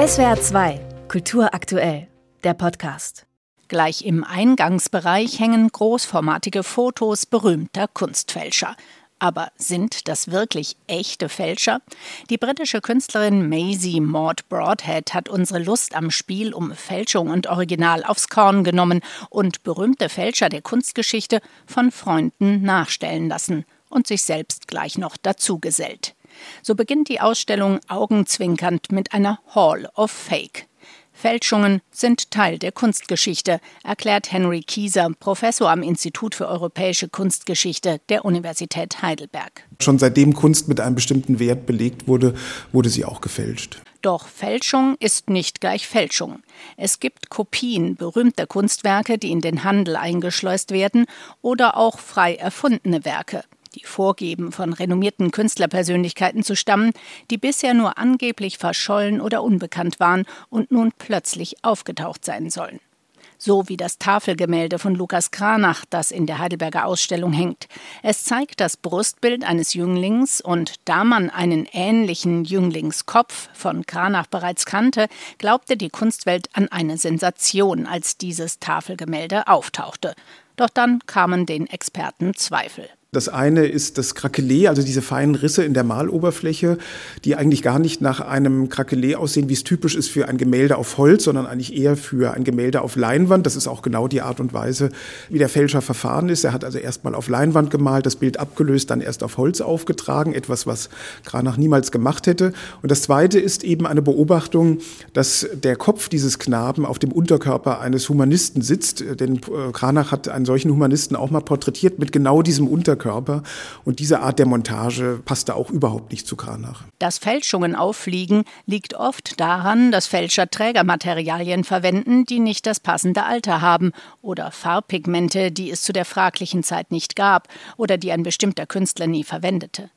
SWR 2, Kultur aktuell, der Podcast. Gleich im Eingangsbereich hängen großformatige Fotos berühmter Kunstfälscher. Aber sind das wirklich echte Fälscher? Die britische Künstlerin Maisie Maud Broadhead hat unsere Lust am Spiel um Fälschung und Original aufs Korn genommen und berühmte Fälscher der Kunstgeschichte von Freunden nachstellen lassen und sich selbst gleich noch dazugesellt. So beginnt die Ausstellung augenzwinkernd mit einer Hall of Fake. Fälschungen sind Teil der Kunstgeschichte, erklärt Henry Kieser, Professor am Institut für europäische Kunstgeschichte der Universität Heidelberg. Schon seitdem Kunst mit einem bestimmten Wert belegt wurde, wurde sie auch gefälscht. Doch Fälschung ist nicht gleich Fälschung. Es gibt Kopien berühmter Kunstwerke, die in den Handel eingeschleust werden, oder auch frei erfundene Werke die vorgeben, von renommierten Künstlerpersönlichkeiten zu stammen, die bisher nur angeblich verschollen oder unbekannt waren und nun plötzlich aufgetaucht sein sollen. So wie das Tafelgemälde von Lukas Kranach, das in der Heidelberger Ausstellung hängt. Es zeigt das Brustbild eines Jünglings und da man einen ähnlichen Jünglingskopf von Kranach bereits kannte, glaubte die Kunstwelt an eine Sensation, als dieses Tafelgemälde auftauchte. Doch dann kamen den Experten Zweifel. Das eine ist das Krakelé, also diese feinen Risse in der Maloberfläche, die eigentlich gar nicht nach einem Krakelé aussehen, wie es typisch ist für ein Gemälde auf Holz, sondern eigentlich eher für ein Gemälde auf Leinwand. Das ist auch genau die Art und Weise, wie der Fälscher verfahren ist. Er hat also erstmal auf Leinwand gemalt, das Bild abgelöst, dann erst auf Holz aufgetragen, etwas, was Kranach niemals gemacht hätte. Und das zweite ist eben eine Beobachtung, dass der Kopf dieses Knaben auf dem Unterkörper eines Humanisten sitzt. Denn Kranach hat einen solchen Humanisten auch mal porträtiert mit genau diesem Unterkörper. Körper. Und diese Art der Montage passte auch überhaupt nicht zu Kranach. Dass Fälschungen auffliegen, liegt oft daran, dass Fälscher Trägermaterialien verwenden, die nicht das passende Alter haben oder Farbpigmente, die es zu der fraglichen Zeit nicht gab oder die ein bestimmter Künstler nie verwendete.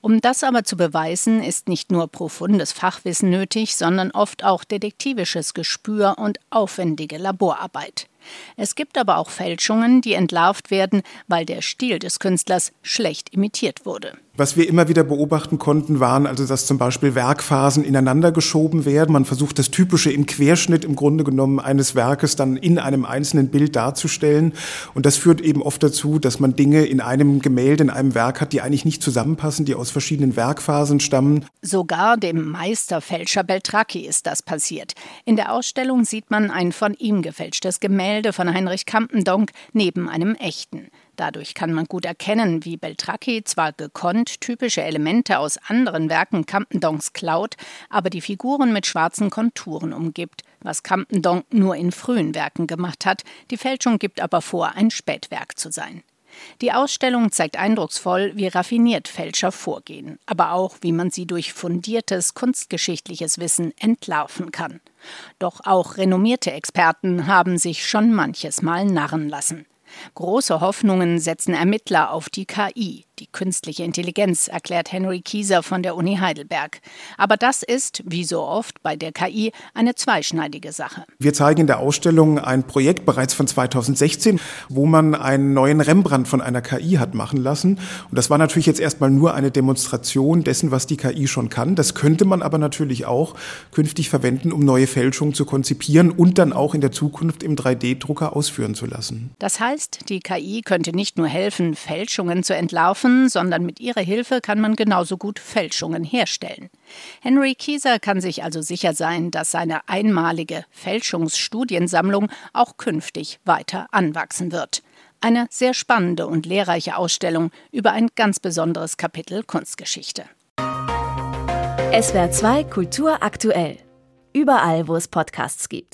Um das aber zu beweisen, ist nicht nur profundes Fachwissen nötig, sondern oft auch detektivisches Gespür und aufwendige Laborarbeit. Es gibt aber auch Fälschungen, die entlarvt werden, weil der Stil des Künstlers schlecht imitiert wurde. Was wir immer wieder beobachten konnten, waren also, dass zum Beispiel Werkphasen ineinander geschoben werden. Man versucht das Typische im Querschnitt im Grunde genommen eines Werkes dann in einem einzelnen Bild darzustellen. Und das führt eben oft dazu, dass man Dinge in einem Gemälde, in einem Werk hat, die eigentlich nicht zusammenpassen, die aus verschiedenen Werkphasen stammen. Sogar dem Meisterfälscher Beltracchi ist das passiert. In der Ausstellung sieht man ein von ihm gefälschtes Gemälde von Heinrich Campendonck neben einem echten. Dadurch kann man gut erkennen, wie Beltracchi zwar gekonnt typische Elemente aus anderen Werken Campendonks klaut, aber die Figuren mit schwarzen Konturen umgibt, was Campendonk nur in frühen Werken gemacht hat, die Fälschung gibt aber vor, ein Spätwerk zu sein. Die Ausstellung zeigt eindrucksvoll, wie raffiniert Fälscher vorgehen, aber auch, wie man sie durch fundiertes kunstgeschichtliches Wissen entlarven kann. Doch auch renommierte Experten haben sich schon manches Mal narren lassen. Große Hoffnungen setzen Ermittler auf die KI, die künstliche Intelligenz, erklärt Henry Kieser von der Uni Heidelberg. Aber das ist, wie so oft bei der KI, eine zweischneidige Sache. Wir zeigen in der Ausstellung ein Projekt bereits von 2016, wo man einen neuen Rembrandt von einer KI hat machen lassen. Und das war natürlich jetzt erstmal nur eine Demonstration dessen, was die KI schon kann. Das könnte man aber natürlich auch künftig verwenden, um neue Fälschungen zu konzipieren und dann auch in der Zukunft im 3D-Drucker ausführen zu lassen. Das heißt, die KI könnte nicht nur helfen, Fälschungen zu entlarven, machen, sondern mit ihrer Hilfe kann man genauso gut Fälschungen herstellen. Henry Kieser kann sich also sicher sein, dass seine einmalige Fälschungsstudiensammlung auch künftig weiter anwachsen wird. Eine sehr spannende und lehrreiche Ausstellung über ein ganz besonderes Kapitel Kunstgeschichte. SWR 2 Kultur aktuell. Überall, wo es Podcasts gibt.